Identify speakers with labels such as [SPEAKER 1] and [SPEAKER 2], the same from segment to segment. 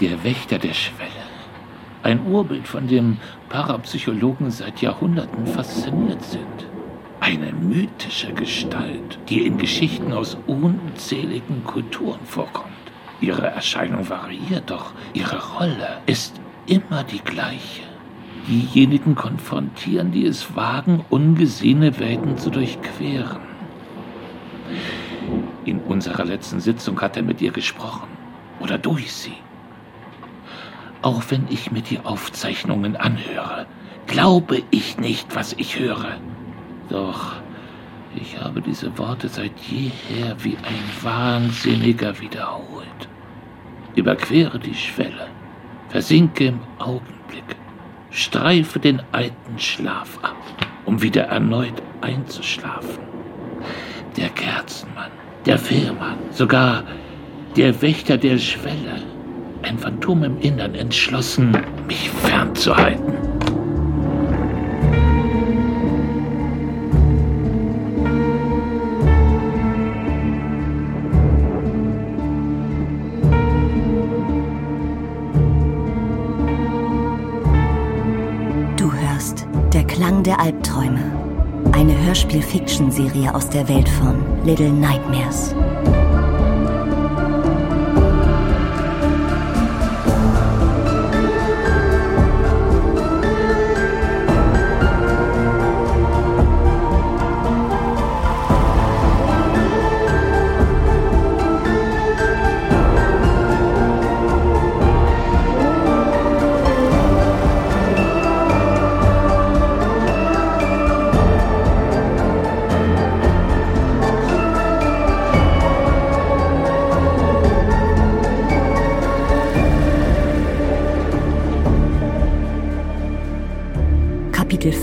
[SPEAKER 1] Der Wächter der Schwelle. Ein Urbild, von dem Parapsychologen seit Jahrhunderten fasziniert sind. Eine mythische Gestalt, die in Geschichten aus unzähligen Kulturen vorkommt. Ihre Erscheinung variiert, doch ihre Rolle ist immer die gleiche. Diejenigen konfrontieren, die es wagen, ungesehene Welten zu durchqueren. In unserer letzten Sitzung hat er mit ihr gesprochen oder durch sie. Auch wenn ich mir die Aufzeichnungen anhöre, glaube ich nicht, was ich höre. Doch ich habe diese Worte seit jeher wie ein Wahnsinniger wiederholt. Überquere die Schwelle, versinke im Augenblick, streife den alten Schlaf ab, um wieder erneut einzuschlafen. Der Kerzenmann, der Fährmann, sogar der Wächter der Schwelle, ein Phantom im Innern entschlossen, mich fernzuhalten.
[SPEAKER 2] der Albträume. Eine Hörspiel-Fiction-Serie aus der Welt von Little Nightmares.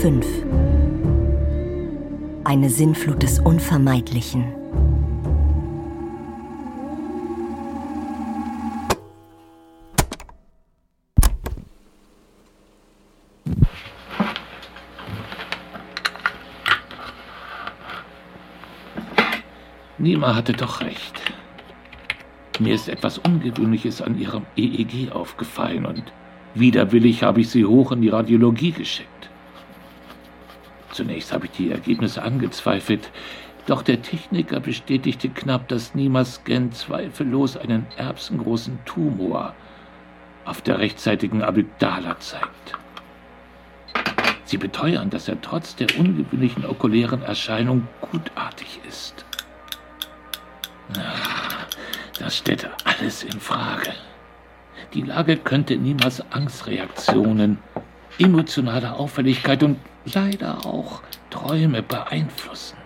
[SPEAKER 2] 5 Eine Sinnflut des Unvermeidlichen.
[SPEAKER 1] Nima hatte doch recht. Mir ist etwas Ungewöhnliches an ihrem EEG aufgefallen und widerwillig habe ich sie hoch in die Radiologie geschickt. Zunächst habe ich die Ergebnisse angezweifelt, doch der Techniker bestätigte knapp, dass Nimas Scan zweifellos einen erbsengroßen Tumor auf der rechtsseitigen Amygdala zeigt. Sie beteuern, dass er trotz der ungewöhnlichen okulären Erscheinung gutartig ist. Das stellt alles in Frage. Die Lage könnte Nimas Angstreaktionen, emotionale Auffälligkeit und leider auch Träume beeinflussen.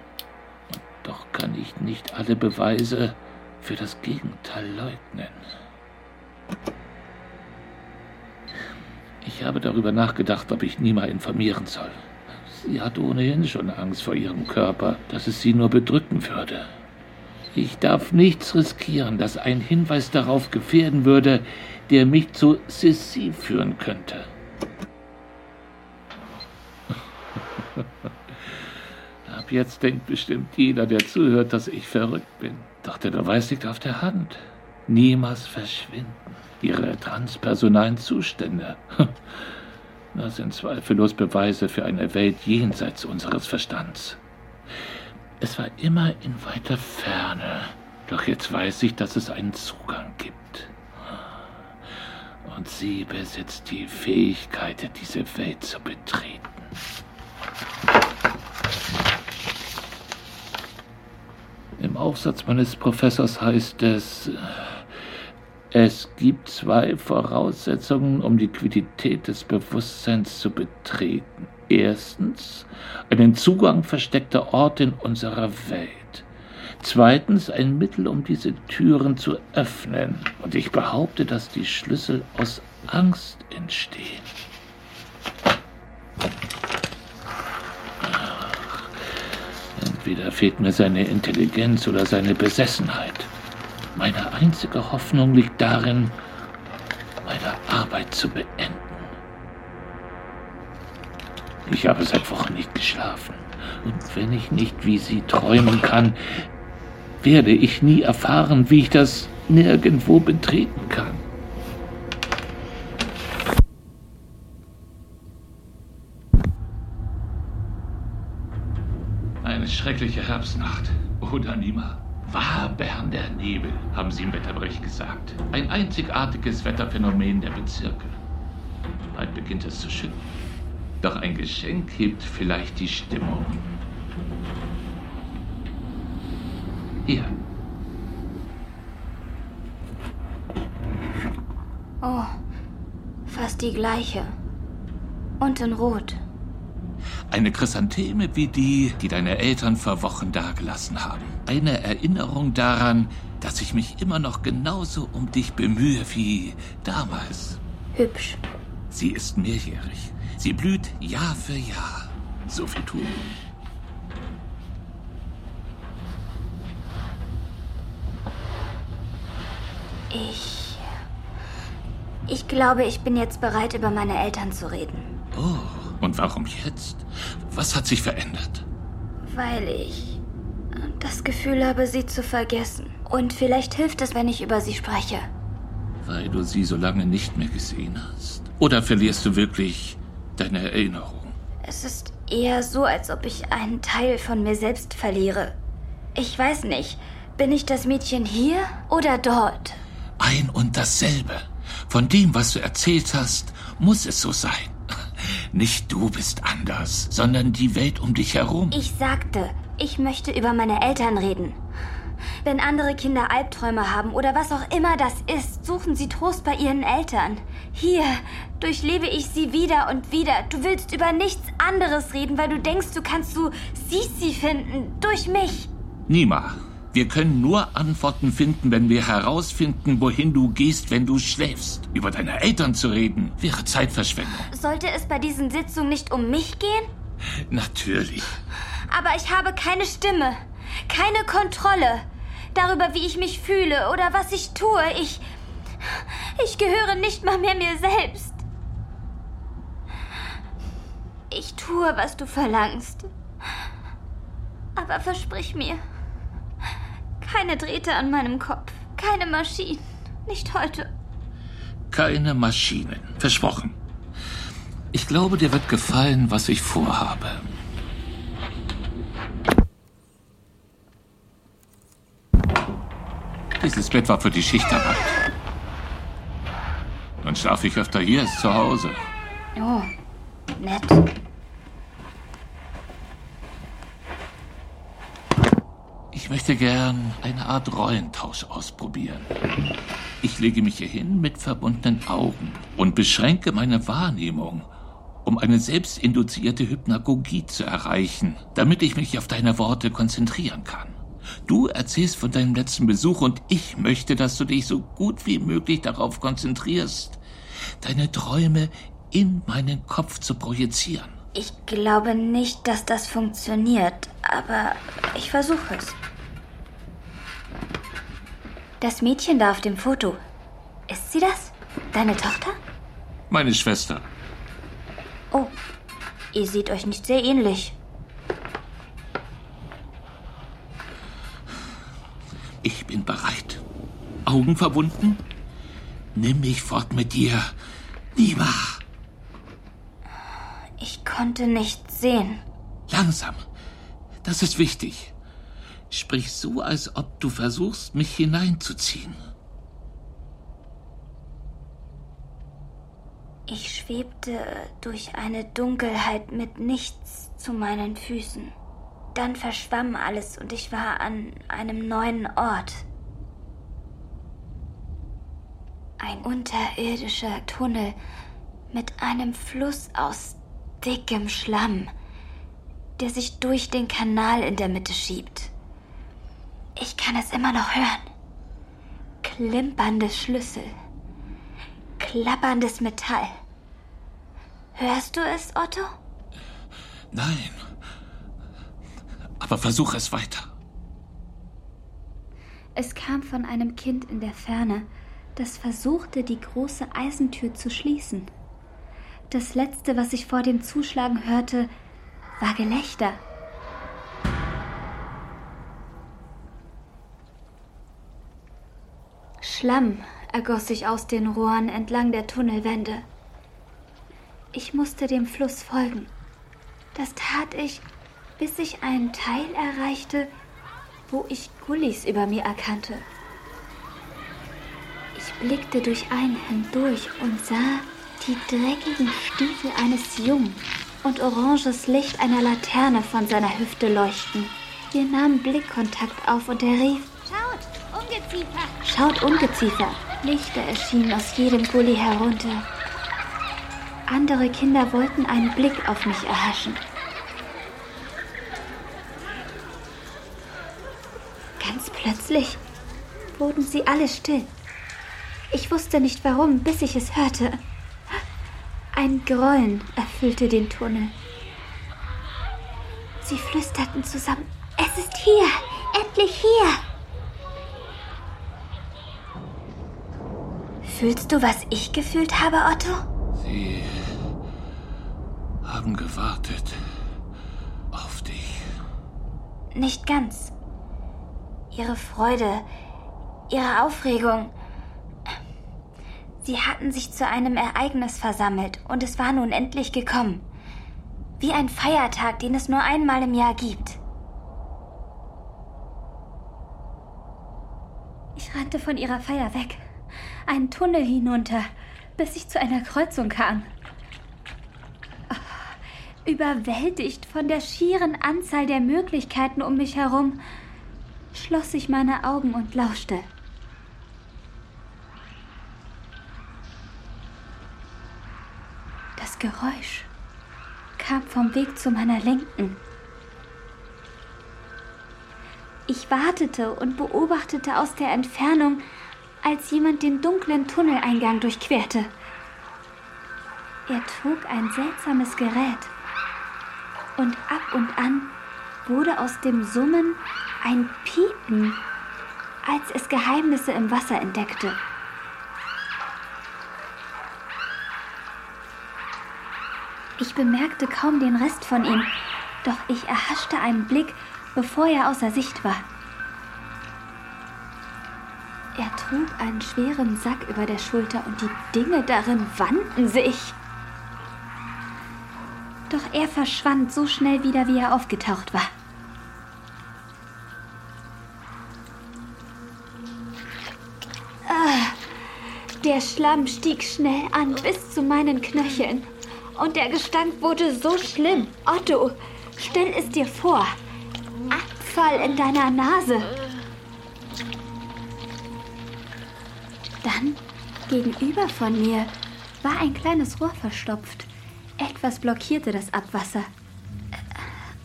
[SPEAKER 1] Und doch kann ich nicht alle Beweise für das Gegenteil leugnen. Ich habe darüber nachgedacht, ob ich Nima informieren soll. Sie hat ohnehin schon Angst vor ihrem Körper, dass es sie nur bedrücken würde. Ich darf nichts riskieren, das einen Hinweis darauf gefährden würde, der mich zu Sissi führen könnte. Jetzt denkt bestimmt jeder, der zuhört, dass ich verrückt bin. Doch der Beweis liegt auf der Hand. Niemals verschwinden. Ihre transpersonalen Zustände. Das sind zweifellos Beweise für eine Welt jenseits unseres Verstands. Es war immer in weiter Ferne, doch jetzt weiß ich, dass es einen Zugang gibt. Und sie besitzt die Fähigkeit, diese Welt zu betreten. Im Aufsatz meines Professors heißt es, es gibt zwei Voraussetzungen, um die Quiddität des Bewusstseins zu betreten. Erstens, einen Zugang versteckter Ort in unserer Welt. Zweitens, ein Mittel, um diese Türen zu öffnen. Und ich behaupte, dass die Schlüssel aus Angst entstehen. Entweder fehlt mir seine Intelligenz oder seine Besessenheit. Meine einzige Hoffnung liegt darin, meine Arbeit zu beenden. Ich habe seit Wochen nicht geschlafen. Und wenn ich nicht wie sie träumen kann, werde ich nie erfahren, wie ich das nirgendwo betreten kann. Unerträgliche Herbstnacht. Oder, Nima? Wabern der Nebel, haben sie im Wetterbericht gesagt. Ein einzigartiges Wetterphänomen der Bezirke. Bald beginnt es zu schütten. Doch ein Geschenk hebt vielleicht die Stimmung. Hier.
[SPEAKER 3] Oh, fast die gleiche. Und in Rot.
[SPEAKER 1] Eine Chrysantheme wie die, die deine Eltern vor Wochen dagelassen haben. Eine Erinnerung daran, dass ich mich immer noch genauso um dich bemühe wie damals.
[SPEAKER 3] Hübsch.
[SPEAKER 1] Sie ist mehrjährig. Sie blüht Jahr für Jahr. So viel tun.
[SPEAKER 3] Ich. Ich glaube, ich bin jetzt bereit, über meine Eltern zu reden.
[SPEAKER 1] Oh, und warum jetzt? Was hat sich verändert?
[SPEAKER 3] Weil ich das Gefühl habe, sie zu vergessen. Und vielleicht hilft es, wenn ich über sie spreche.
[SPEAKER 1] Weil du sie so lange nicht mehr gesehen hast? Oder verlierst du wirklich deine Erinnerung?
[SPEAKER 3] Es ist eher so, als ob ich einen Teil von mir selbst verliere. Ich weiß nicht, bin ich das Mädchen hier oder dort?
[SPEAKER 1] Ein und dasselbe. Von dem, was du erzählt hast, muss es so sein. Nicht du bist anders, sondern die Welt um dich herum.
[SPEAKER 3] Ich sagte, ich möchte über meine Eltern reden. Wenn andere Kinder Albträume haben oder was auch immer das ist, suchen sie Trost bei ihren Eltern. Hier durchlebe ich sie wieder und wieder. Du willst über nichts anderes reden, weil du denkst, du kannst so Sisi finden. Durch mich.
[SPEAKER 1] Nima, wir können nur Antworten finden, wenn wir herausfinden, wohin du gehst, wenn du schläfst. Über deine Eltern zu reden, wäre Zeitverschwendung.
[SPEAKER 3] Sollte es bei diesen Sitzungen nicht um mich gehen?
[SPEAKER 1] Natürlich.
[SPEAKER 3] Aber ich habe keine Stimme, keine Kontrolle darüber, wie ich mich fühle oder was ich tue. Ich. Ich gehöre nicht mal mehr mir selbst. Ich tue, was du verlangst. Aber versprich mir, keine Drähte an meinem Kopf, keine Maschinen, nicht heute.
[SPEAKER 1] Keine Maschinen, versprochen. Ich glaube, dir wird gefallen, was ich vorhabe. Dieses Bett war für die Schichtarbeit. Dann schlafe ich öfter hier als zu Hause.
[SPEAKER 3] Oh, nett.
[SPEAKER 1] Ich möchte gern eine Art Rollentausch ausprobieren. Ich lege mich hier hin mit verbundenen Augen und beschränke meine Wahrnehmung, um eine selbstinduzierte Hypnagogie zu erreichen, damit ich mich auf deine Worte konzentrieren kann. Du erzählst von deinem letzten Besuch und ich möchte, dass du dich so gut wie möglich darauf konzentrierst, deine Träume in meinen Kopf zu projizieren.
[SPEAKER 3] Ich glaube nicht, dass das funktioniert, aber ich versuche es. Das Mädchen da auf dem Foto. Ist sie das? Deine Tochter?
[SPEAKER 1] Meine Schwester.
[SPEAKER 3] Oh, ihr seht euch nicht sehr ähnlich.
[SPEAKER 1] Ich bin bereit. Augen verbunden? Nimm mich fort mit dir. Nima.
[SPEAKER 3] Ich konnte nichts sehen.
[SPEAKER 1] Langsam. Das ist wichtig. Sprich so, als ob du versuchst, mich hineinzuziehen.
[SPEAKER 3] Ich schwebte durch eine Dunkelheit mit nichts zu meinen Füßen. Dann verschwamm alles und ich war an einem neuen Ort. Ein unterirdischer Tunnel mit einem Fluss aus dickem Schlamm, der sich durch den Kanal in der Mitte schiebt. Ich kann es immer noch hören. Klimpernde Schlüssel. Klapperndes Metall. Hörst du es, Otto?
[SPEAKER 1] Nein. Aber versuch es weiter.
[SPEAKER 3] Es kam von einem Kind in der Ferne, das versuchte, die große Eisentür zu schließen. Das letzte, was ich vor dem Zuschlagen hörte, war Gelächter. Schlamm ergoss sich aus den Rohren entlang der Tunnelwände. Ich musste dem Fluss folgen. Das tat ich, bis ich einen Teil erreichte, wo ich Gullis über mir erkannte. Ich blickte durch einen hindurch und sah die dreckigen Stiefel eines Jungen und oranges Licht einer Laterne von seiner Hüfte leuchten. Wir nahmen Blickkontakt auf und er rief:
[SPEAKER 4] Schaut, Ungeziefer!
[SPEAKER 3] Schaut, Ungeziefer! Lichter erschienen aus jedem Gully herunter. Andere Kinder wollten einen Blick auf mich erhaschen. Ganz plötzlich wurden sie alle still. Ich wusste nicht warum, bis ich es hörte. Ein Grollen erfüllte den Tunnel. Sie flüsterten zusammen. Es ist hier! Endlich hier! Fühlst du, was ich gefühlt habe, Otto?
[SPEAKER 1] Sie haben gewartet auf dich.
[SPEAKER 3] Nicht ganz. Ihre Freude, ihre Aufregung. Sie hatten sich zu einem Ereignis versammelt und es war nun endlich gekommen. Wie ein Feiertag, den es nur einmal im Jahr gibt. Ich rannte von ihrer Feier weg, einen Tunnel hinunter, bis ich zu einer Kreuzung kam. Überwältigt von der schieren Anzahl der Möglichkeiten um mich herum, schloss ich meine Augen und lauschte. Geräusch kam vom Weg zu meiner Linken. Ich wartete und beobachtete aus der Entfernung, als jemand den dunklen Tunneleingang durchquerte. Er trug ein seltsames Gerät. Und ab und an wurde aus dem Summen ein Piepen, als es Geheimnisse im Wasser entdeckte. Ich bemerkte kaum den Rest von ihm, doch ich erhaschte einen Blick, bevor er außer Sicht war. Er trug einen schweren Sack über der Schulter und die Dinge darin wandten sich. Doch er verschwand so schnell wieder, wie er aufgetaucht war. Ah, der Schlamm stieg schnell an bis zu meinen Knöcheln. Und der Gestank wurde so schlimm. Otto, stell es dir vor. Abfall in deiner Nase. Dann, gegenüber von mir, war ein kleines Rohr verstopft. Etwas blockierte das Abwasser.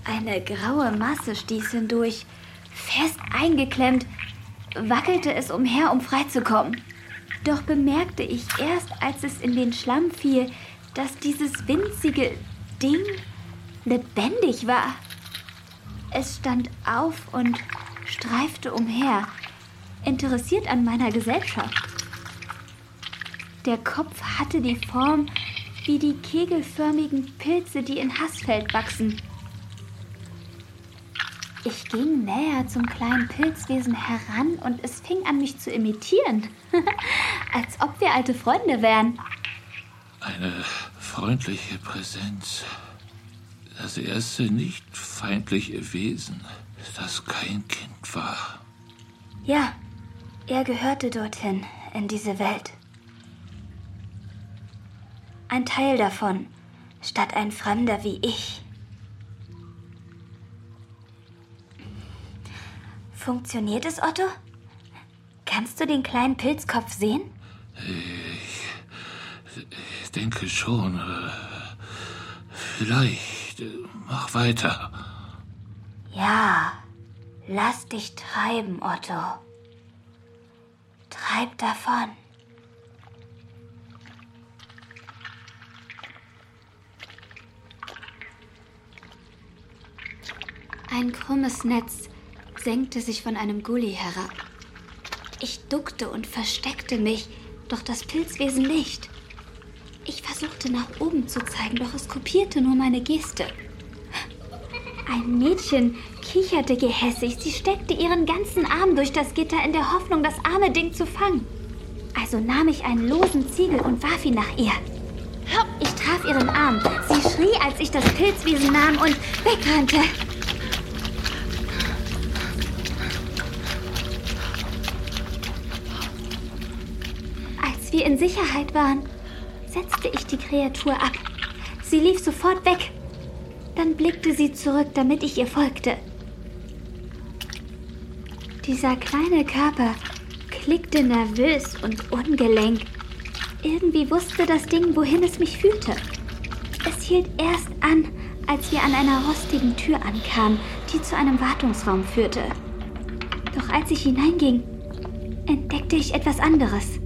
[SPEAKER 3] Eine graue Masse stieß hindurch. Fest eingeklemmt, wackelte es umher, um freizukommen. Doch bemerkte ich erst, als es in den Schlamm fiel, dass dieses winzige Ding lebendig war. Es stand auf und streifte umher, interessiert an meiner Gesellschaft. Der Kopf hatte die Form wie die kegelförmigen Pilze, die in Hassfeld wachsen. Ich ging näher zum kleinen Pilzwesen heran und es fing an, mich zu imitieren. Als ob wir alte Freunde wären.
[SPEAKER 1] Eine freundliche Präsenz. Das erste nicht feindliche Wesen, das kein Kind war.
[SPEAKER 3] Ja, er gehörte dorthin, in diese Welt. Ein Teil davon, statt ein Fremder wie ich. Funktioniert es, Otto? Kannst du den kleinen Pilzkopf sehen?
[SPEAKER 1] Ich denke schon. äh, Vielleicht. äh, Mach weiter.
[SPEAKER 3] Ja, lass dich treiben, Otto. Treib davon. Ein krummes Netz senkte sich von einem Gully herab. Ich duckte und versteckte mich, doch das Pilzwesen nicht. Ich versuchte nach oben zu zeigen, doch es kopierte nur meine Geste. Ein Mädchen kicherte gehässig. Sie steckte ihren ganzen Arm durch das Gitter in der Hoffnung, das arme Ding zu fangen. Also nahm ich einen losen Ziegel und warf ihn nach ihr. Ich traf ihren Arm. Sie schrie, als ich das Pilzwesen nahm und wegrannte. Als wir in Sicherheit waren, setzte ich die Kreatur ab. Sie lief sofort weg. Dann blickte sie zurück, damit ich ihr folgte. Dieser kleine Körper klickte nervös und ungelenk. Irgendwie wusste das Ding, wohin es mich führte. Es hielt erst an, als wir an einer rostigen Tür ankamen, die zu einem Wartungsraum führte. Doch als ich hineinging, entdeckte ich etwas anderes.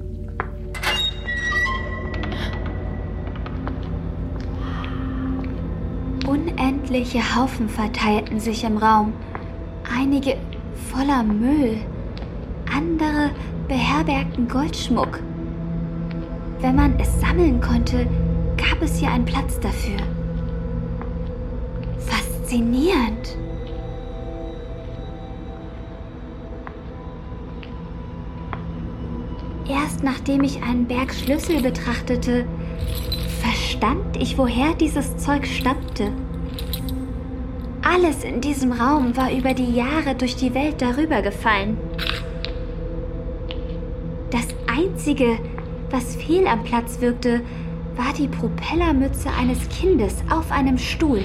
[SPEAKER 3] Unendliche Haufen verteilten sich im Raum. Einige voller Müll, andere beherbergten Goldschmuck. Wenn man es sammeln konnte, gab es hier einen Platz dafür. Faszinierend. Erst nachdem ich einen Berg Schlüssel betrachtete, verstand ich, woher dieses Zeug stammte. Alles in diesem Raum war über die Jahre durch die Welt darüber gefallen. Das Einzige, was fehl am Platz wirkte, war die Propellermütze eines Kindes auf einem Stuhl.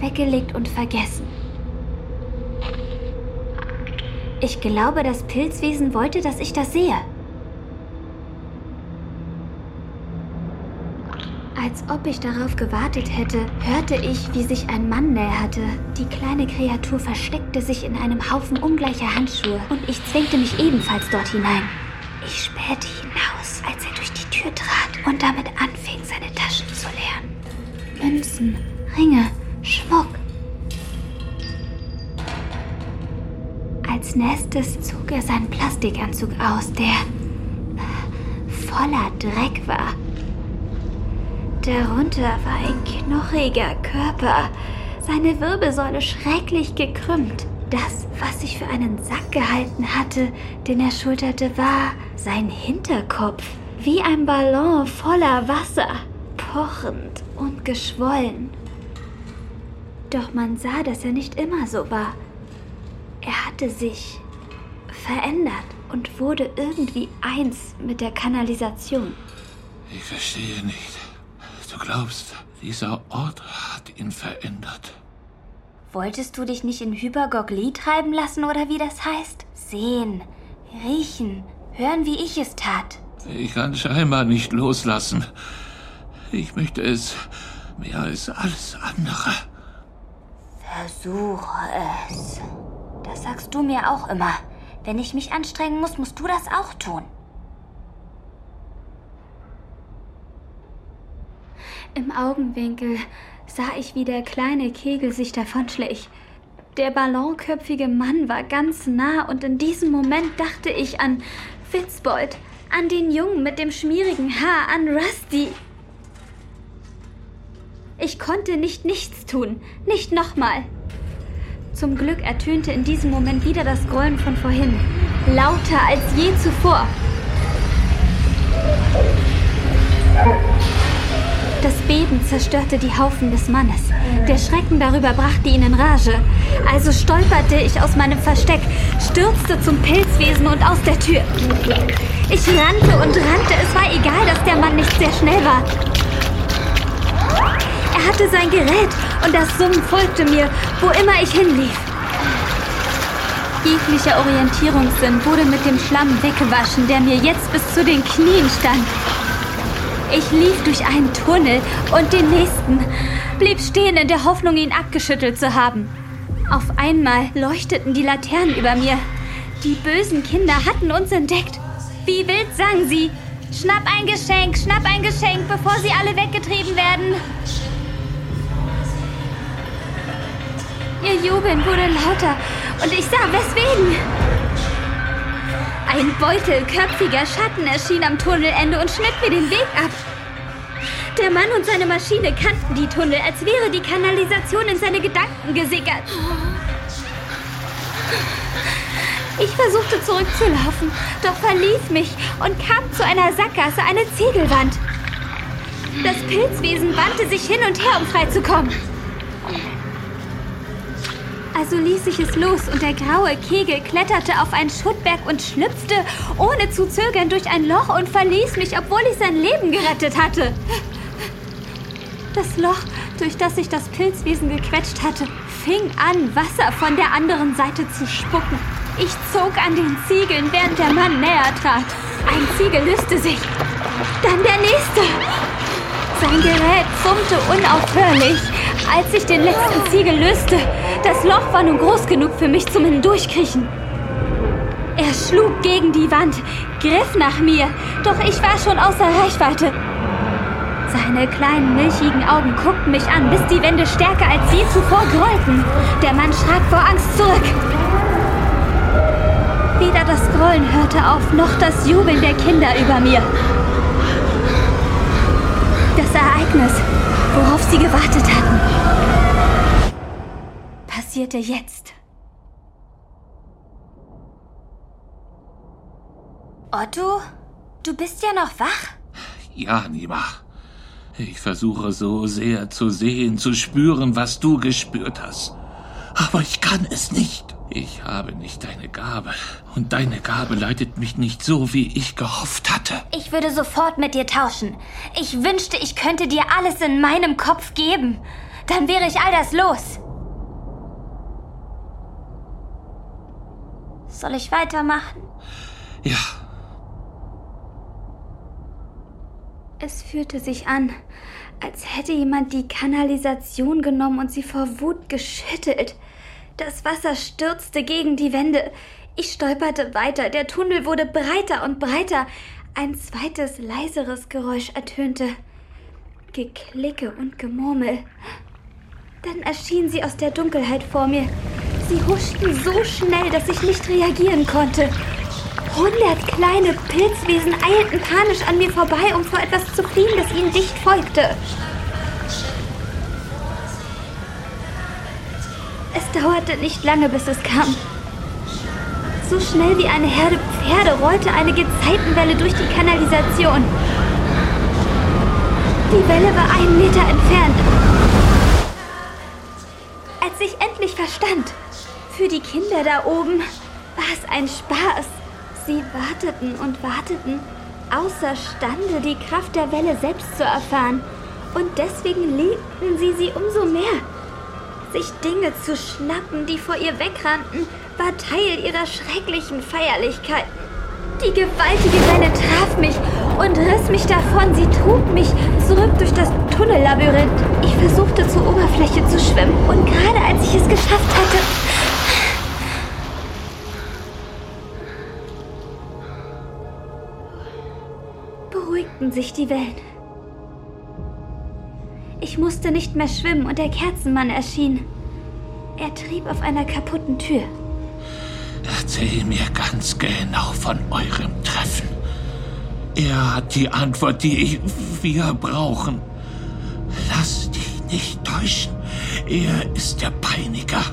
[SPEAKER 3] Weggelegt und vergessen. Ich glaube, das Pilzwesen wollte, dass ich das sehe. Als ob ich darauf gewartet hätte, hörte ich, wie sich ein Mann näherte. Die kleine Kreatur versteckte sich in einem Haufen ungleicher Handschuhe und ich zwängte mich ebenfalls dort hinein. Ich spähte hinaus, als er durch die Tür trat und damit anfing, seine Taschen zu leeren. Münzen, Ringe, Schmuck. Als nächstes zog er seinen Plastikanzug aus, der voller Dreck war. Darunter war ein knochiger Körper, seine Wirbelsäule schrecklich gekrümmt. Das, was ich für einen Sack gehalten hatte, den er schulterte, war sein Hinterkopf, wie ein Ballon voller Wasser, pochend und geschwollen. Doch man sah, dass er nicht immer so war. Er hatte sich verändert und wurde irgendwie eins mit der Kanalisation.
[SPEAKER 1] Ich verstehe nicht. Du glaubst, dieser Ort hat ihn verändert.
[SPEAKER 3] Wolltest du dich nicht in Hypergogli treiben lassen oder wie das heißt? Sehen, riechen, hören, wie ich es tat.
[SPEAKER 1] Ich kann scheinbar nicht loslassen. Ich möchte es mehr als alles andere.
[SPEAKER 3] Versuche es. Das sagst du mir auch immer. Wenn ich mich anstrengen muss, musst du das auch tun. Im Augenwinkel sah ich, wie der kleine Kegel sich davonschlich. Der ballonköpfige Mann war ganz nah und in diesem Moment dachte ich an Fitzbold, an den Jungen mit dem schmierigen Haar, an Rusty. Ich konnte nicht nichts tun, nicht nochmal. Zum Glück ertönte in diesem Moment wieder das Grollen von vorhin, lauter als je zuvor. Das Beben zerstörte die Haufen des Mannes. Der Schrecken darüber brachte ihn in Rage. Also stolperte ich aus meinem Versteck, stürzte zum Pilzwesen und aus der Tür. Ich rannte und rannte. Es war egal, dass der Mann nicht sehr schnell war. Er hatte sein Gerät und das Summen folgte mir, wo immer ich hinlief. Jeglicher Orientierungssinn wurde mit dem Schlamm weggewaschen, der mir jetzt bis zu den Knien stand. Ich lief durch einen Tunnel und den nächsten, blieb stehen in der Hoffnung, ihn abgeschüttelt zu haben. Auf einmal leuchteten die Laternen über mir. Die bösen Kinder hatten uns entdeckt. Wie wild sangen sie. Schnapp ein Geschenk, schnapp ein Geschenk, bevor sie alle weggetrieben werden. Ihr Jubeln wurde lauter und ich sah weswegen. Ein beutelköpfiger Schatten erschien am Tunnelende und schnitt mir den Weg ab. Der Mann und seine Maschine kannten die Tunnel, als wäre die Kanalisation in seine Gedanken gesickert. Ich versuchte zurückzulaufen, doch verlief mich und kam zu einer Sackgasse, eine Ziegelwand. Das Pilzwesen wandte sich hin und her, um freizukommen. Also ließ ich es los und der graue Kegel kletterte auf einen Schuttberg und schlüpfte ohne zu zögern durch ein Loch und verließ mich, obwohl ich sein Leben gerettet hatte. Das Loch, durch das sich das Pilzwesen gequetscht hatte, fing an, Wasser von der anderen Seite zu spucken. Ich zog an den Ziegeln, während der Mann näher trat. Ein Ziegel löste sich. Dann der nächste. Sein Gerät summte unaufhörlich, als ich den letzten Ziegel löste. Das Loch war nun groß genug für mich zum Hindurchkriechen. Er schlug gegen die Wand, griff nach mir, doch ich war schon außer Reichweite. Seine kleinen milchigen Augen guckten mich an, bis die Wände stärker als je zuvor grollten. Der Mann schrak vor Angst zurück. Weder das Grollen hörte auf, noch das Jubeln der Kinder über mir. Das Ereignis, worauf sie gewartet hatten, passierte jetzt. Otto, du bist ja noch wach?
[SPEAKER 1] Ja, Nima. Ich versuche so sehr zu sehen, zu spüren, was du gespürt hast. Aber ich kann es nicht. Ich habe nicht deine Gabe. Und deine Gabe leitet mich nicht so, wie ich gehofft hatte.
[SPEAKER 3] Ich würde sofort mit dir tauschen. Ich wünschte, ich könnte dir alles in meinem Kopf geben. Dann wäre ich all das los. Soll ich weitermachen?
[SPEAKER 1] Ja.
[SPEAKER 3] Es fühlte sich an, als hätte jemand die Kanalisation genommen und sie vor Wut geschüttelt. Das Wasser stürzte gegen die Wände. Ich stolperte weiter. Der Tunnel wurde breiter und breiter. Ein zweites, leiseres Geräusch ertönte. Geklicke und Gemurmel. Dann erschien sie aus der Dunkelheit vor mir. Sie huschten so schnell, dass ich nicht reagieren konnte. Hundert kleine Pilzwesen eilten panisch an mir vorbei, um vor etwas zu fliehen, das ihnen dicht folgte. Dauerte nicht lange, bis es kam. So schnell wie eine Herde Pferde rollte eine Gezeitenwelle durch die Kanalisation. Die Welle war einen Meter entfernt. Als ich endlich verstand, für die Kinder da oben war es ein Spaß. Sie warteten und warteten, außerstande die Kraft der Welle selbst zu erfahren. Und deswegen liebten sie sie umso mehr. Sich Dinge zu schnappen, die vor ihr wegrannten, war Teil ihrer schrecklichen Feierlichkeiten. Die gewaltige Welle traf mich und riss mich davon. Sie trug mich zurück durch das Tunnellabyrinth. Ich versuchte zur Oberfläche zu schwimmen und gerade als ich es geschafft hatte, beruhigten sich die Wellen. Ich musste nicht mehr schwimmen und der Kerzenmann erschien. Er trieb auf einer kaputten Tür.
[SPEAKER 1] Erzähl mir ganz genau von eurem Treffen. Er hat die Antwort, die ich, wir brauchen. Lass dich nicht täuschen. Er ist der Peiniger.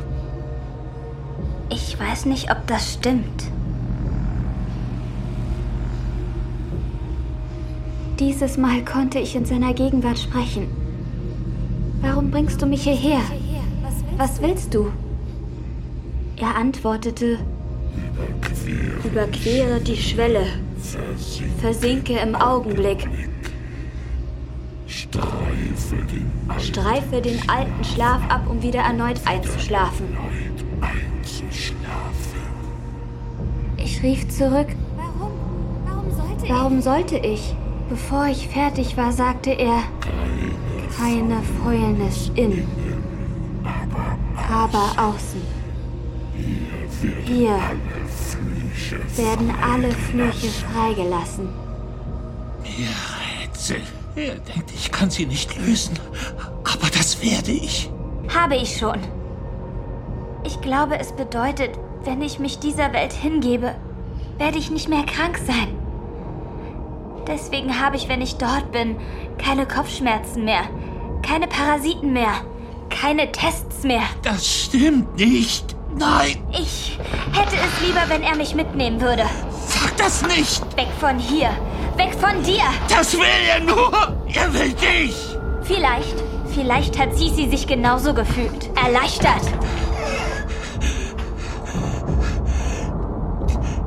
[SPEAKER 3] Ich weiß nicht, ob das stimmt. Dieses Mal konnte ich in seiner Gegenwart sprechen. Warum bringst du mich hierher? Was willst du? Er antwortete, überquere. Die Schwelle, versinke. Im Augenblick, streife den alten Schlaf ab, um wieder erneut einzuschlafen. Ich rief zurück, warum? Sollte ich? Bevor ich fertig war, sagte er, keine Fäulnis innen, aber außen. Hier werden alle Flüche freigelassen.
[SPEAKER 1] Mir Rätsel. Er denkt, ich kann sie nicht lösen. Aber das werde ich.
[SPEAKER 3] Habe ich schon. Ich glaube, es bedeutet, wenn ich mich dieser Welt hingebe, werde ich nicht mehr krank sein. Deswegen habe ich, wenn ich dort bin, keine Kopfschmerzen mehr, keine Parasiten mehr, keine Tests mehr.
[SPEAKER 1] Das stimmt nicht. Nein.
[SPEAKER 3] Ich hätte es lieber, wenn er mich mitnehmen würde.
[SPEAKER 1] Sag das nicht.
[SPEAKER 3] Weg von hier. Weg von dir.
[SPEAKER 1] Das will er nur. Er will dich.
[SPEAKER 3] Vielleicht. Vielleicht hat Sisi sich genauso gefühlt. Erleichtert.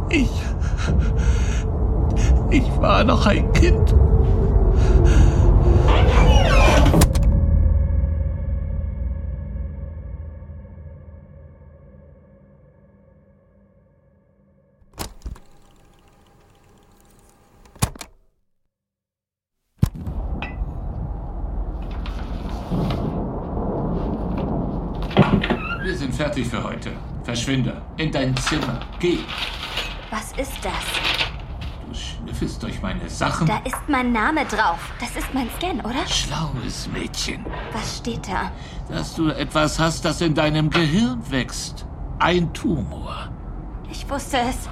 [SPEAKER 1] Ich ich war noch ein Kind.
[SPEAKER 5] Wir sind fertig für heute. Verschwinde. In dein Zimmer. Geh.
[SPEAKER 3] Was ist das?
[SPEAKER 5] Du schnüffelst durch meine Sachen.
[SPEAKER 3] Da ist mein Name drauf. Das ist mein Scan, oder?
[SPEAKER 5] Schlaues Mädchen.
[SPEAKER 3] Was steht da?
[SPEAKER 5] Dass du etwas hast, das in deinem Gehirn wächst. Ein Tumor.
[SPEAKER 3] Ich wusste es.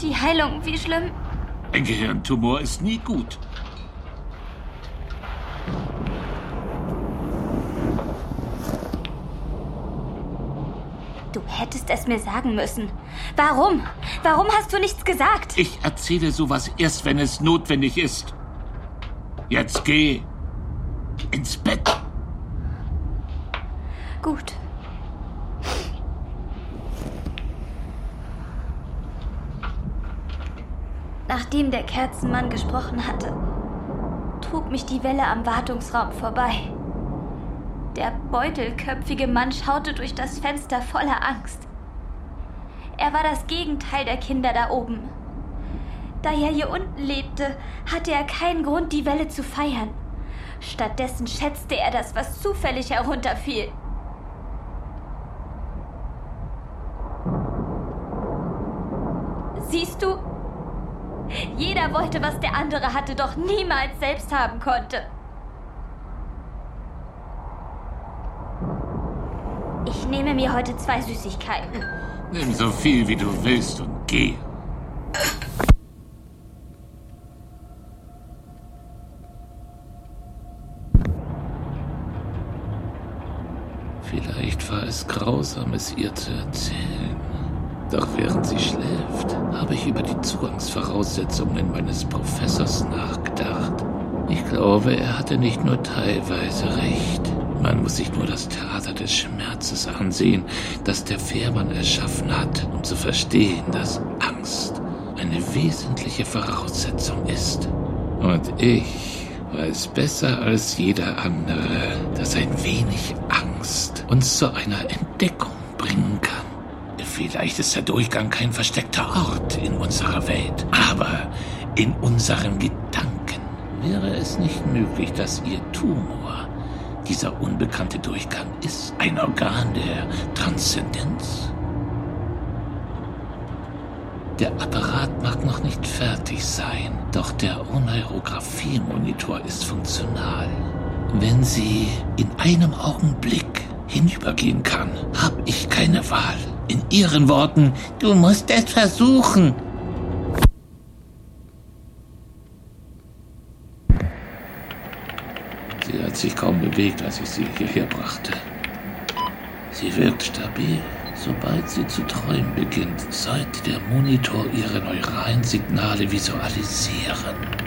[SPEAKER 3] Die Heilung, wie schlimm?
[SPEAKER 5] Ein Gehirntumor ist nie gut.
[SPEAKER 3] Du hättest es mir sagen müssen. Warum? Warum hast du nichts gesagt?
[SPEAKER 5] Ich erzähle sowas erst, wenn es notwendig ist. Jetzt geh. Ins Bett.
[SPEAKER 3] Gut. Nachdem der Kerzenmann gesprochen hatte, trug mich die Welle am Wartungsraum vorbei. Der beutelköpfige Mann schaute durch das Fenster voller Angst. Er war das Gegenteil der Kinder da oben. Da er hier unten lebte, hatte er keinen Grund, die Welle zu feiern. Stattdessen schätzte er das, was zufällig herunterfiel. Siehst du? Jeder wollte, was der andere hatte, doch niemals selbst haben konnte. Ich nehme mir heute zwei Süßigkeiten.
[SPEAKER 5] Nimm so viel, wie du willst und geh.
[SPEAKER 1] Vielleicht war es grausam, es ihr zu erzählen. Doch während sie schläft, habe ich über die Zugangsvoraussetzungen meines Professors nachgedacht. Ich glaube, er hatte nicht nur teilweise recht. Man muss sich nur das Theater des Schmerzes ansehen, das der Fährmann erschaffen hat, um zu verstehen, dass Angst eine wesentliche Voraussetzung ist. Und ich weiß besser als jeder andere, dass ein wenig Angst uns zu einer Entdeckung bringen kann. Vielleicht ist der Durchgang kein versteckter Ort in unserer Welt, aber in unseren Gedanken wäre es nicht möglich, dass ihr Tumor, dieser unbekannte Durchgang, ist ein Organ der Transzendenz. Der Apparat mag noch nicht fertig sein, doch der Oneirographie-Monitor ist funktional. Wenn sie in einem Augenblick hinübergehen kann, habe ich keine Wahl. In ihren Worten, du musst es versuchen. Sie hat sich kaum bewegt, als ich sie hierher brachte. Sie wirkt stabil. Sobald sie zu träumen beginnt, sollte der Monitor ihre neuralen Signale visualisieren.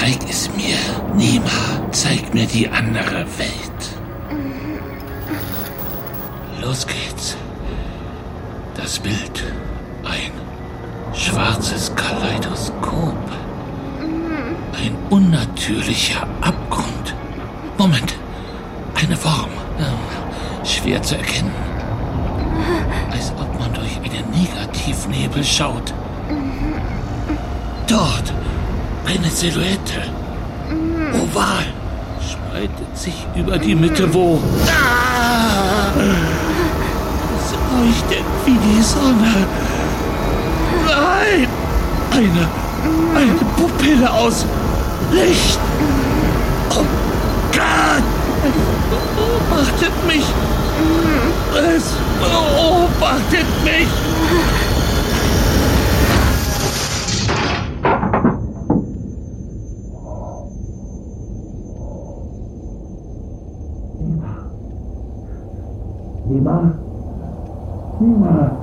[SPEAKER 1] Zeig es mir. Nima, zeig mir die andere Welt. Los geht's. Das Bild. Ein schwarzes Kaleidoskop. Ein unnatürlicher Abgrund. Moment. Eine Form. Ja, Schwer zu erkennen. Als ob man durch einen Negativnebel schaut. Dort. Eine Silhouette. Oval. Spaltet sich über die Mitte, wo. Ah! Es leuchtet wie die Sonne. Nein! Eine. Eine Pupille aus Licht. Oh Gott! Es beobachtet mich. Es beobachtet mich.
[SPEAKER 2] ま今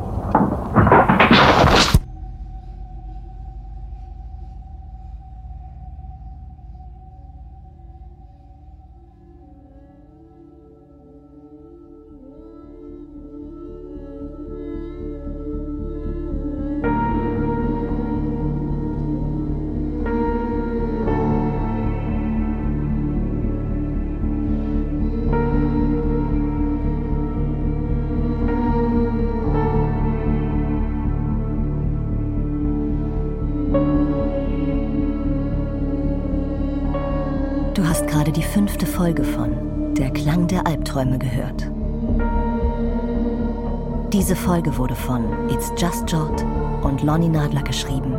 [SPEAKER 2] Folge wurde von It's Just Jot und Lonnie Nadler geschrieben.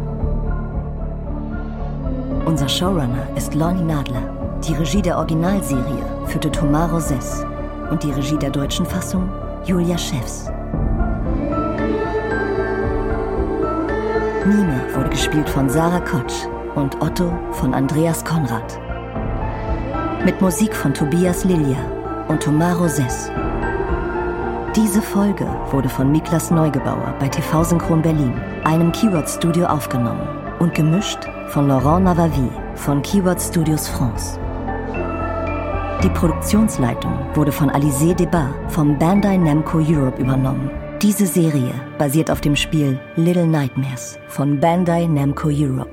[SPEAKER 2] Unser Showrunner ist Lonnie Nadler. Die Regie der Originalserie führte Thomas Rosès und die Regie der deutschen Fassung Julia Schäfs. Mime wurde gespielt von Sarah Kotsch und Otto von Andreas Konrad mit Musik von Tobias Lilia und Thomas Rosès. Diese Folge wurde von Miklas Neugebauer bei TV Synchron Berlin, einem Keyword Studio aufgenommen und gemischt von Laurent Navavi von Keyword Studios France. Die Produktionsleitung wurde von Alizé Debat vom Bandai Namco Europe übernommen. Diese Serie basiert auf dem Spiel Little Nightmares von Bandai Namco Europe.